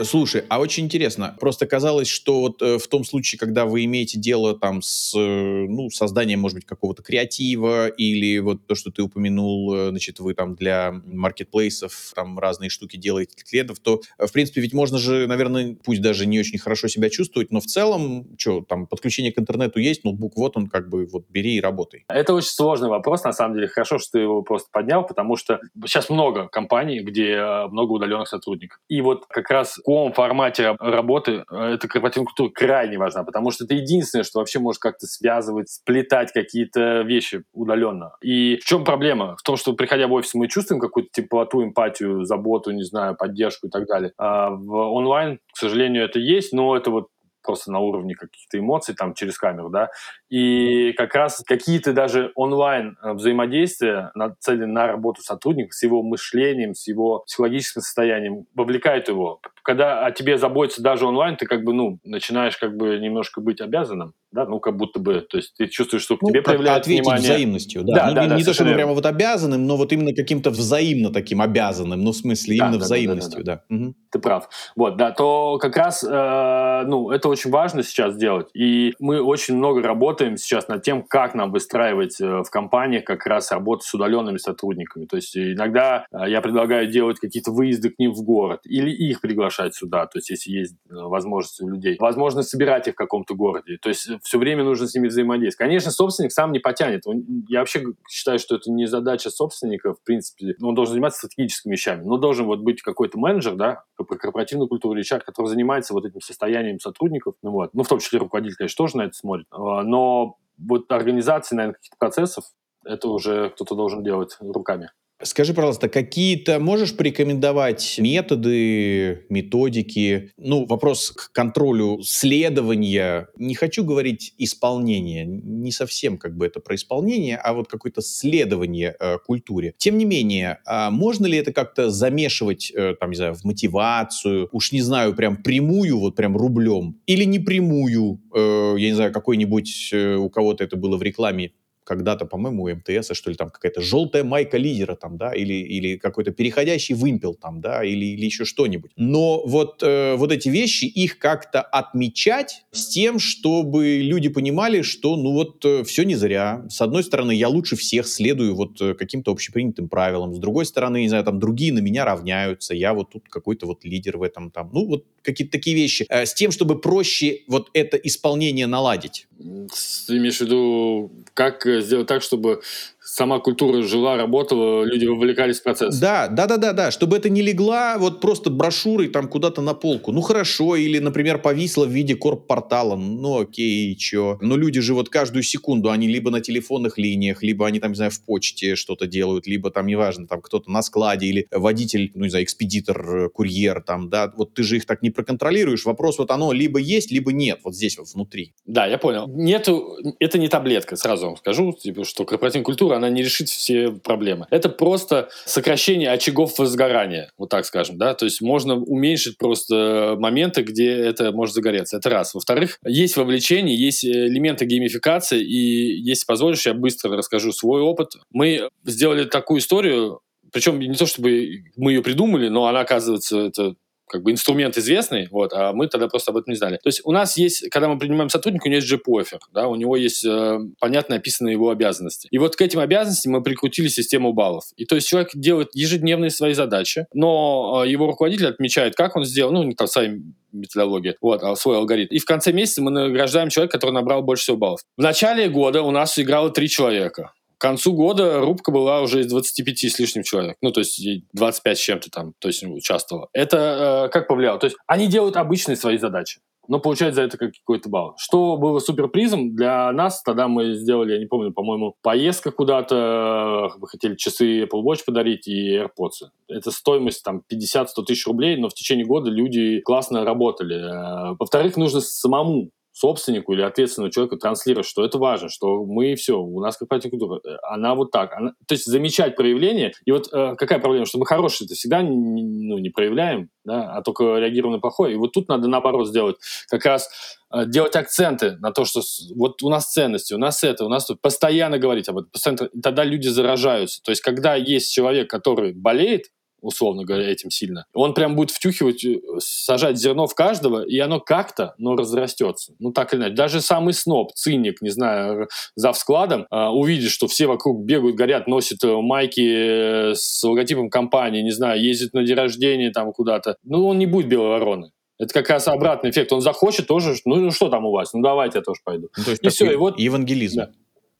Слушай, а очень интересно. Просто казалось, что вот э, в том случае, когда вы имеете дело там с, э, ну, созданием, может быть, какого-то креатива или вот то, что ты упомянул, э, значит, вы там для маркетплейсов там разные штуки делаете для клиентов, то, в принципе, ведь можно же, наверное, пусть даже не очень хорошо себя чувствовать, но в целом, что, там, подключение к интернету есть, ноутбук вот он, как бы, вот бери и работай. Это очень сложный вопрос, на самом деле. Хорошо, что ты его просто поднял, потому что сейчас много компаний, где много удаленных сотрудников. И вот как раз каком формате работы э, эта корпоративная культура крайне важна, потому что это единственное, что вообще может как-то связывать, сплетать какие-то вещи удаленно. И в чем проблема? В том, что приходя в офис, мы чувствуем какую-то теплоту, эмпатию, заботу, не знаю, поддержку и так далее. А в онлайн, к сожалению, это есть, но это вот просто на уровне каких-то эмоций, там, через камеру, да, и как раз какие-то даже онлайн э, взаимодействия нацелены на работу сотрудника с его мышлением, с его психологическим состоянием, вовлекают его. Когда о тебе заботится даже онлайн, ты как бы, ну, начинаешь как бы немножко быть обязанным, да, ну, как будто бы, то есть ты чувствуешь, что к ну, тебе проявляют ответить внимание. взаимностью, да. да, ну, да, не, да не то, чтобы прямо вот обязанным, но вот именно каким-то взаимно таким обязанным, ну, в смысле, именно да, взаимностью, да. да, да. да. Угу. Ты прав. Вот, да, то как раз, э, ну, это очень важно сейчас делать, и мы очень много работаем сейчас над тем, как нам выстраивать э, в компаниях как раз работу с удаленными сотрудниками. То есть иногда э, я предлагаю делать какие-то выезды к ним в город или их приглашать сюда, то есть если есть э, возможность у людей. Возможно, собирать их в каком-то городе. То есть все время нужно с ними взаимодействовать. Конечно, собственник сам не потянет. Я вообще считаю, что это не задача собственника, в принципе. Он должен заниматься стратегическими вещами. Но должен вот быть какой-то менеджер, да, по корпоративной культуре HR, который занимается вот этим состоянием сотрудников. Ну, вот. ну, в том числе руководитель, конечно, тоже на это смотрит. А, но вот организации, наверное, каких-то процессов, это уже кто-то должен делать руками. Скажи, пожалуйста, какие-то можешь порекомендовать методы, методики? Ну, вопрос к контролю следования. Не хочу говорить исполнение, не совсем как бы это про исполнение, а вот какое-то следование э, культуре. Тем не менее, э, можно ли это как-то замешивать, э, там, не знаю, в мотивацию? Уж не знаю, прям прямую, вот прям рублем, или не прямую, э, я не знаю, какой-нибудь э, у кого-то это было в рекламе когда-то, по-моему, у МТС, что ли, там какая-то желтая майка лидера, там, да, или, или какой-то переходящий вымпел, там, да, или, или еще что-нибудь. Но вот, э, вот эти вещи, их как-то отмечать с тем, чтобы люди понимали, что, ну вот, э, все не зря. С одной стороны, я лучше всех следую вот э, каким-то общепринятым правилам, с другой стороны, не знаю, там, другие на меня равняются, я вот тут какой-то вот лидер в этом, там, ну, вот какие-то такие вещи, э, с тем, чтобы проще вот это исполнение наладить. Ты имеешь в виду, как сделать так, чтобы сама культура жила, работала, люди вовлекались в процесс. Да, да, да, да, да, чтобы это не легла вот просто брошюрой там куда-то на полку. Ну хорошо, или, например, повисла в виде корп-портала. Ну окей, и чё. Но люди же вот каждую секунду, они либо на телефонных линиях, либо они там, не знаю, в почте что-то делают, либо там, неважно, там кто-то на складе или водитель, ну не знаю, экспедитор, курьер там, да, вот ты же их так не проконтролируешь. Вопрос вот оно либо есть, либо нет, вот здесь вот внутри. Да, я понял. Нету, это не таблетка, сразу вам скажу, типа, что корпоративная культура она не решит все проблемы. Это просто сокращение очагов возгорания, вот так скажем, да, то есть можно уменьшить просто моменты, где это может загореться. Это раз. Во-вторых, есть вовлечение, есть элементы геймификации, и если позволишь, я быстро расскажу свой опыт. Мы сделали такую историю, причем не то чтобы мы ее придумали, но она, оказывается, это как бы инструмент известный, вот, а мы тогда просто об этом не знали. То есть у нас есть, когда мы принимаем сотрудника, у него есть джип-офер, да, у него есть э, понятно описанные его обязанности. И вот к этим обязанностям мы прикрутили систему баллов. И то есть человек делает ежедневные свои задачи, но э, его руководитель отмечает, как он сделал, ну, там свои методология, вот, а, свой алгоритм. И в конце месяца мы награждаем человека, который набрал больше всего баллов. В начале года у нас играло три человека. К концу года рубка была уже из 25 с лишним человек. Ну, то есть 25 с чем-то там, то есть участвовало. Это э, как повлияло? То есть они делают обычные свои задачи но получают за это какой-то балл. Что было суперпризом для нас, тогда мы сделали, я не помню, по-моему, поездка куда-то, мы хотели часы Apple Watch подарить и AirPods. Это стоимость там 50-100 тысяч рублей, но в течение года люди классно работали. Э, во-вторых, нужно самому собственнику или ответственному человеку транслировать, что это важно, что мы все, у нас корпоративная культура, э, она вот так. Она, то есть замечать проявление. И вот э, какая проблема, что мы хорошие это всегда не, ну, не проявляем, да, а только реагируем на плохое. И вот тут надо наоборот сделать, как раз э, делать акценты на то, что вот у нас ценности, у нас это, у нас тут постоянно говорить об этом, постоянно, тогда люди заражаются. То есть когда есть человек, который болеет, условно говоря, этим сильно. Он прям будет втюхивать, э, сажать зерно в каждого, и оно как-то, но разрастется. Ну, так или иначе. Даже самый сноб, циник, не знаю, за складом, э, увидит, что все вокруг бегают, горят, носят э, майки э, с логотипом компании, не знаю, ездят на день рождения там куда-то. Ну, он не будет белой вороны. Это как раз обратный эффект. Он захочет тоже, ну, ну что там у вас? Ну давайте я тоже пойду. Ну, то есть и все, и вот... Евангелизм. Да,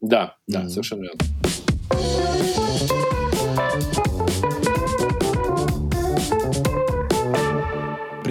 да, да mm-hmm. совершенно верно.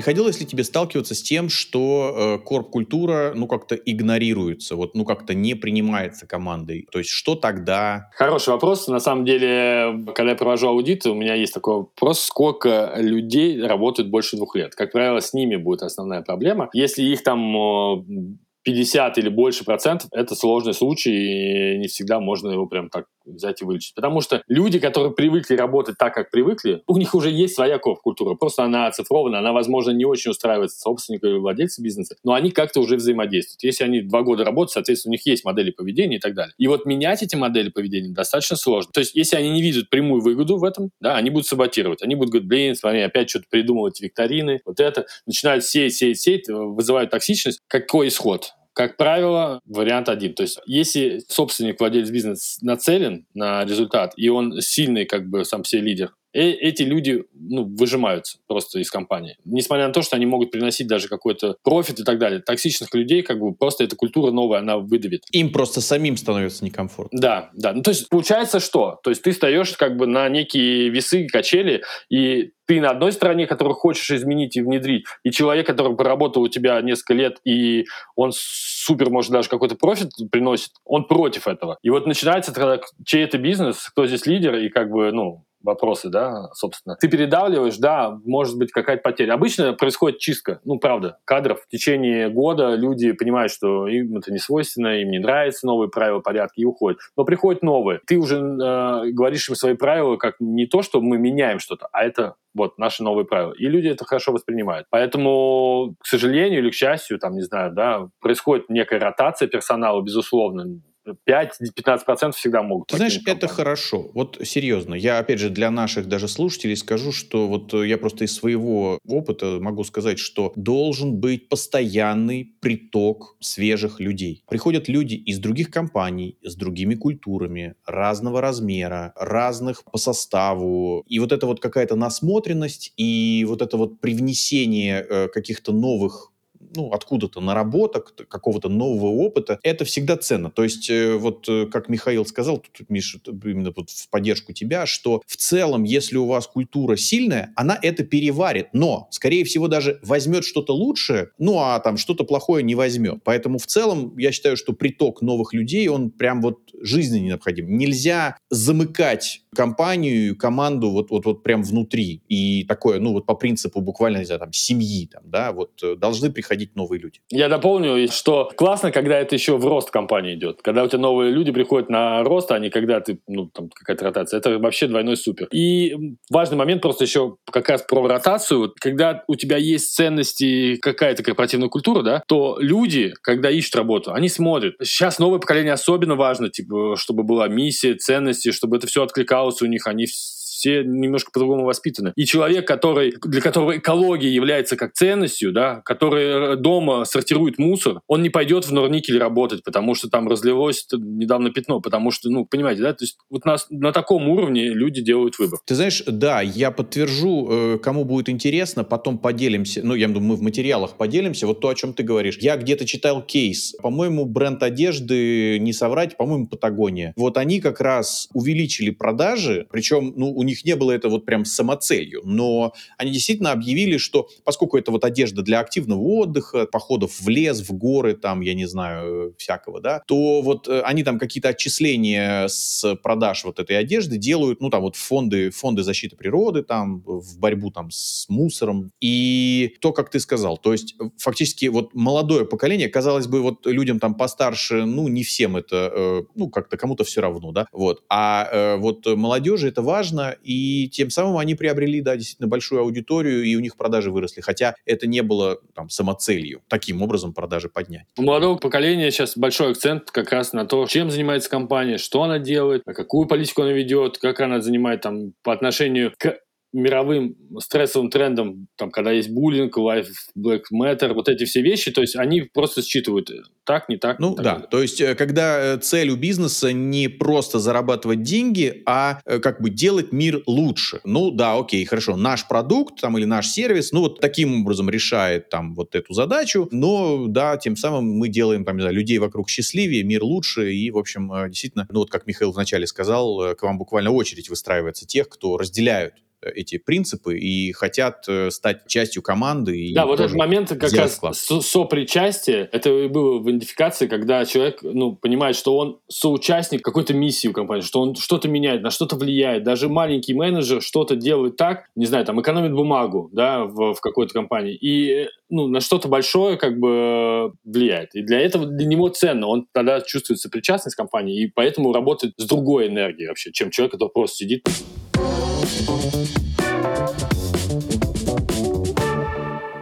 Приходилось ли тебе сталкиваться с тем, что э, корп-культура, ну, как-то игнорируется, вот, ну, как-то не принимается командой? То есть что тогда? Хороший вопрос. На самом деле, когда я провожу аудит, у меня есть такой вопрос, сколько людей работают больше двух лет. Как правило, с ними будет основная проблема. Если их там 50 или больше процентов, это сложный случай, и не всегда можно его прям так взять и вылечить. Потому что люди, которые привыкли работать так, как привыкли, у них уже есть своя культура. Просто она оцифрована, она, возможно, не очень устраивает собственника или владельца бизнеса, но они как-то уже взаимодействуют. Если они два года работают, соответственно, у них есть модели поведения и так далее. И вот менять эти модели поведения достаточно сложно. То есть, если они не видят прямую выгоду в этом, да, они будут саботировать. Они будут говорить, блин, смотри, опять что-то придумал эти викторины, вот это. Начинают сеять, сеять, сеять, вызывают токсичность. Какой исход? Как правило, вариант один. То есть, если собственник, владелец бизнеса нацелен на результат, и он сильный, как бы, сам себе лидер, И эти люди ну, выжимаются просто из компании. Несмотря на то, что они могут приносить даже какой-то профит и так далее. Токсичных людей как бы просто эта культура новая, она выдавит. Им просто самим становится некомфортно. Да, да. Ну, то есть получается что? То есть ты встаешь как бы на некие весы, качели, и ты на одной стороне, которую хочешь изменить и внедрить, и человек, который поработал у тебя несколько лет, и он супер, может, даже какой-то профит приносит, он против этого. И вот начинается тогда, чей это бизнес, кто здесь лидер, и как бы, ну, вопросы, да, собственно. Ты передавливаешь, да, может быть какая-то потеря. Обычно происходит чистка, ну, правда, кадров. В течение года люди понимают, что им это не свойственно, им не нравятся новые правила порядки и уходят. Но приходят новые. Ты уже э, говоришь им свои правила как не то, что мы меняем что-то, а это вот наши новые правила. И люди это хорошо воспринимают. Поэтому, к сожалению или к счастью, там, не знаю, да, происходит некая ротация персонала, безусловно, 5-15% всегда могут. Ты знаешь, это хорошо. Вот серьезно. Я, опять же, для наших даже слушателей скажу, что вот э, я просто из своего опыта могу сказать, что должен быть постоянный приток свежих людей. Приходят люди из других компаний, с другими культурами, разного размера, разных по составу. И вот это вот какая-то насмотренность и вот это вот привнесение э, каких-то новых ну, откуда-то наработок, какого-то нового опыта, это всегда ценно. То есть, э, вот э, как Михаил сказал, тут, Миша, именно вот в поддержку тебя, что в целом, если у вас культура сильная, она это переварит, но, скорее всего, даже возьмет что-то лучшее, ну, а там что-то плохое не возьмет. Поэтому в целом, я считаю, что приток новых людей, он прям вот жизненно необходим. Нельзя замыкать компанию, команду вот, вот, вот прям внутри. И такое, ну, вот по принципу буквально, не знаю, там, семьи, там, да, вот э, должны приходить новые люди. Я дополню, что классно, когда это еще в рост компании идет. Когда у тебя новые люди приходят на рост, а не когда ты, ну, там, какая-то ротация. Это вообще двойной супер. И важный момент просто еще как раз про ротацию. Когда у тебя есть ценности, какая-то корпоративная культура, да, то люди, когда ищут работу, они смотрят. Сейчас новое поколение особенно важно, типа, чтобы была миссия, ценности, чтобы это все откликалось у них, они все немножко по-другому воспитаны. И человек, который, для которого экология является как ценностью, да, который дома сортирует мусор, он не пойдет в Норникель работать, потому что там разлилось недавно пятно, потому что, ну, понимаете, да, то есть вот на, на таком уровне люди делают выбор. Ты знаешь, да, я подтвержу, э, кому будет интересно, потом поделимся, ну, я думаю, мы в материалах поделимся, вот то, о чем ты говоришь. Я где-то читал кейс, по-моему, бренд одежды, не соврать, по-моему, Патагония. Вот они как раз увеличили продажи, причем, ну, у них них не было это вот прям самоцелью, но они действительно объявили, что поскольку это вот одежда для активного отдыха, походов в лес, в горы, там, я не знаю, всякого, да, то вот э, они там какие-то отчисления с продаж вот этой одежды делают, ну, там вот фонды, фонды защиты природы, там, в борьбу там с мусором. И то, как ты сказал, то есть фактически вот молодое поколение, казалось бы, вот людям там постарше, ну, не всем это, э, ну, как-то кому-то все равно, да, вот. А э, вот молодежи это важно, и тем самым они приобрели, да, действительно большую аудиторию, и у них продажи выросли, хотя это не было там самоцелью таким образом продажи поднять. У молодого поколения сейчас большой акцент как раз на то, чем занимается компания, что она делает, какую политику она ведет, как она занимает там по отношению к мировым стрессовым трендом, там, когда есть буллинг, life, black matter, вот эти все вещи, то есть они просто считывают э, так, не так. Ну так да, далее. то есть э, когда э, цель у бизнеса не просто зарабатывать деньги, а как бы делать мир лучше. Ну да, окей, хорошо, наш продукт там или наш сервис, ну вот таким образом решает там вот эту задачу, но да, тем самым мы делаем там, не знаю, людей вокруг счастливее, мир лучше, и, в общем, действительно, ну вот как Михаил вначале сказал, к вам буквально очередь выстраивается тех, кто разделяют эти принципы и хотят э, стать частью команды. И да, вот этот момент как раз со сопричастие, это и было в идентификации, когда человек ну, понимает, что он соучастник какой-то миссии у компании, что он что-то меняет, на что-то влияет. Даже маленький менеджер что-то делает так, не знаю, там экономит бумагу да, в, в какой-то компании, и ну, на что-то большое как бы влияет. И для этого для него ценно. Он тогда чувствует сопричастность компании, и поэтому работает с другой энергией вообще, чем человек, который просто сидит.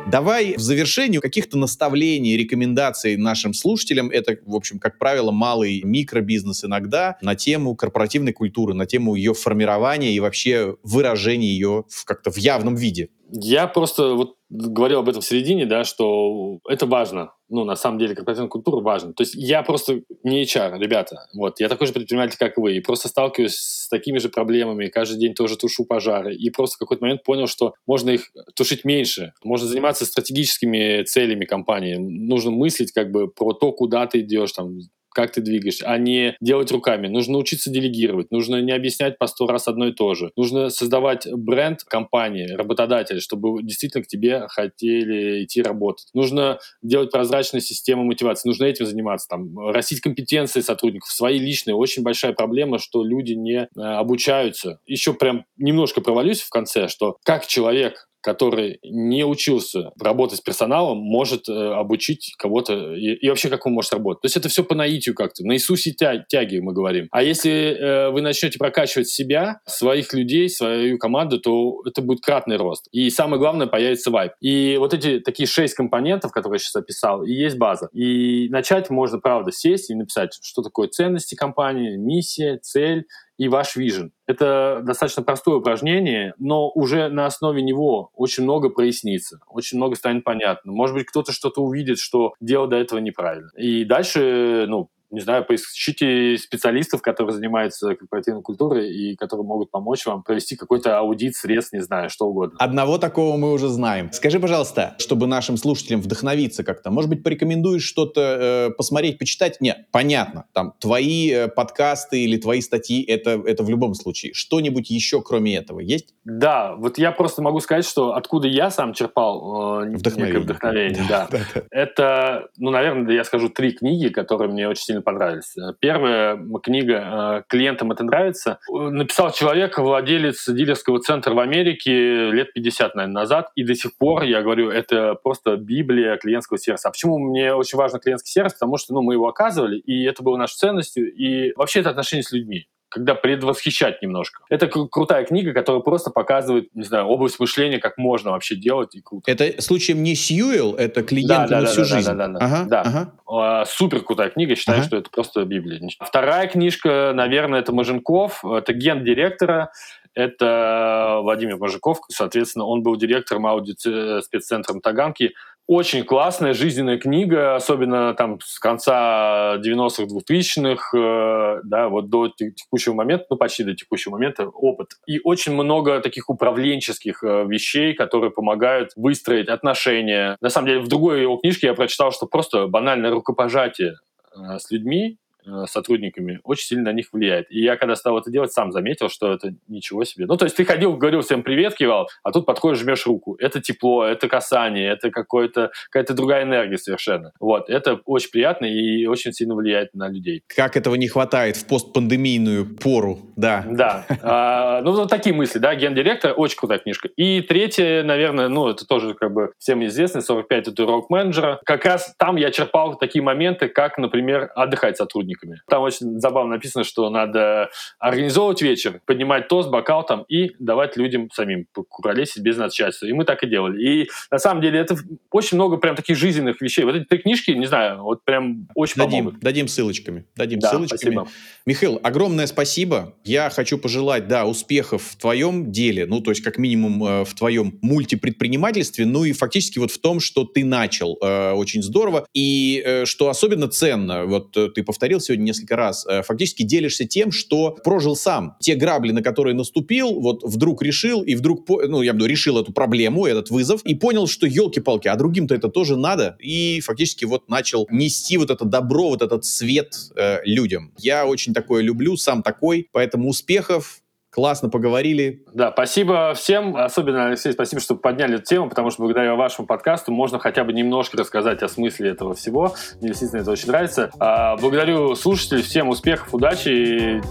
Давай в завершении каких-то наставлений, рекомендаций нашим слушателям. Это, в общем, как правило, малый микробизнес иногда на тему корпоративной культуры, на тему ее формирования и вообще выражения ее как-то в явном виде. Я просто вот говорил об этом в середине, да, что это важно. Ну, на самом деле, корпоративная культура важна. То есть я просто не HR, ребята. Вот, я такой же предприниматель, как вы. И просто сталкиваюсь с такими же проблемами. Каждый день тоже тушу пожары. И просто в какой-то момент понял, что можно их тушить меньше. Можно заниматься стратегическими целями компании. Нужно мыслить как бы про то, куда ты идешь, там, как ты двигаешься, а не делать руками. Нужно учиться делегировать, нужно не объяснять по сто раз одно и то же. Нужно создавать бренд компании, работодателя, чтобы действительно к тебе хотели идти работать. Нужно делать прозрачную систему мотивации, нужно этим заниматься, там, растить компетенции сотрудников, свои личные. Очень большая проблема, что люди не э, обучаются. Еще прям немножко провалюсь в конце, что как человек который не учился работать с персоналом, может э, обучить кого-то и, и вообще как он может работать. То есть это все по наитию как-то, на Иисусе тя, тяги мы говорим. А если э, вы начнете прокачивать себя, своих людей, свою команду, то это будет кратный рост. И самое главное, появится вайп. И вот эти такие шесть компонентов, которые я сейчас описал, и есть база. И начать можно, правда, сесть и написать, что такое ценности компании, миссия, цель, и ваш вижен. Это достаточно простое упражнение, но уже на основе него очень много прояснится, очень много станет понятно. Может быть, кто-то что-то увидит, что делал до этого неправильно. И дальше, ну, не знаю, поищите специалистов, которые занимаются корпоративной культурой и которые могут помочь вам провести какой-то аудит средств, не знаю, что угодно. Одного такого мы уже знаем. Скажи, пожалуйста, чтобы нашим слушателям вдохновиться как-то, может быть, порекомендуешь что-то э, посмотреть, почитать? Нет, понятно, там твои э, подкасты или твои статьи, это, это в любом случае. Что-нибудь еще кроме этого есть? Да, вот я просто могу сказать, что откуда я сам черпал э, вдохновение. вдохновение да, да. Да, да. Это, ну, наверное, я скажу три книги, которые мне очень сильно сильно понравились. Первая книга «Клиентам это нравится» написал человек, владелец дилерского центра в Америке лет 50, наверное, назад, и до сих пор, я говорю, это просто библия клиентского сервиса. А почему мне очень важен клиентский сервис? Потому что ну, мы его оказывали, и это было нашей ценностью, и вообще это отношение с людьми когда предвосхищать немножко. Это крутая книга, которая просто показывает, не знаю, область мышления, как можно вообще делать и круто. Это случаем не Сьюэлл, это клиент да, да, на да, всю да, жизнь. Да, да, да. Ага, да. Ага. А, супер крутая книга, считаю, ага. что это просто Библия. Вторая книжка, наверное, это Маженков, это ген директора. Это Владимир Мажиков, соответственно, он был директором аудио-спеццентром Таганки. Очень классная жизненная книга, особенно там с конца 90-х, 2000-х, э, да, вот до текущего момента, ну почти до текущего момента опыт. И очень много таких управленческих э, вещей, которые помогают выстроить отношения. На самом деле, в другой его книжке я прочитал, что просто банальное рукопожатие э, с людьми сотрудниками очень сильно на них влияет. И я, когда стал это делать, сам заметил, что это ничего себе. Ну, то есть ты ходил, говорил всем привет, кивал, а тут подходишь, жмешь руку. Это тепло, это касание, это какое-то, какая-то другая энергия совершенно. Вот, это очень приятно и очень сильно влияет на людей. Как этого не хватает в постпандемийную пору, да. Да. А, ну, вот такие мысли, да, гендиректор, очень крутая книжка. И третье, наверное, ну, это тоже как бы всем известно, 45 татуировок менеджера. Как раз там я черпал такие моменты, как, например, отдыхать сотрудникам сотрудниками. Там очень забавно написано, что надо организовывать вечер, поднимать тост, бокал там и давать людям самим куролесить без начальства. И мы так и делали. И на самом деле это очень много прям таких жизненных вещей. Вот эти книжки, не знаю, вот прям очень дадим, помогут. Дадим ссылочками. Дадим да, ссылочками. Спасибо. Михаил, огромное спасибо. Я хочу пожелать, да, успехов в твоем деле, ну, то есть как минимум э, в твоем мультипредпринимательстве, ну и фактически вот в том, что ты начал. Э, очень здорово. И э, что особенно ценно, вот ты повторил говорил сегодня несколько раз, э, фактически делишься тем, что прожил сам. Те грабли, на которые наступил, вот вдруг решил, и вдруг, ну, я бы решил эту проблему, этот вызов, и понял, что елки-палки, а другим-то это тоже надо, и фактически вот начал нести вот это добро, вот этот свет э, людям. Я очень такое люблю, сам такой, поэтому успехов, Классно поговорили. Да, спасибо всем. Особенно, Алексей, спасибо, что подняли эту тему, потому что благодаря вашему подкасту можно хотя бы немножко рассказать о смысле этого всего. Мне действительно это очень нравится. А, благодарю слушателей. Всем успехов, удачи,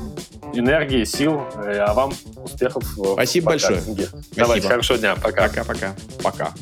энергии, сил. А вам успехов. Спасибо большое. Давайте, хорошего дня. Пока. Пока-пока. Пока.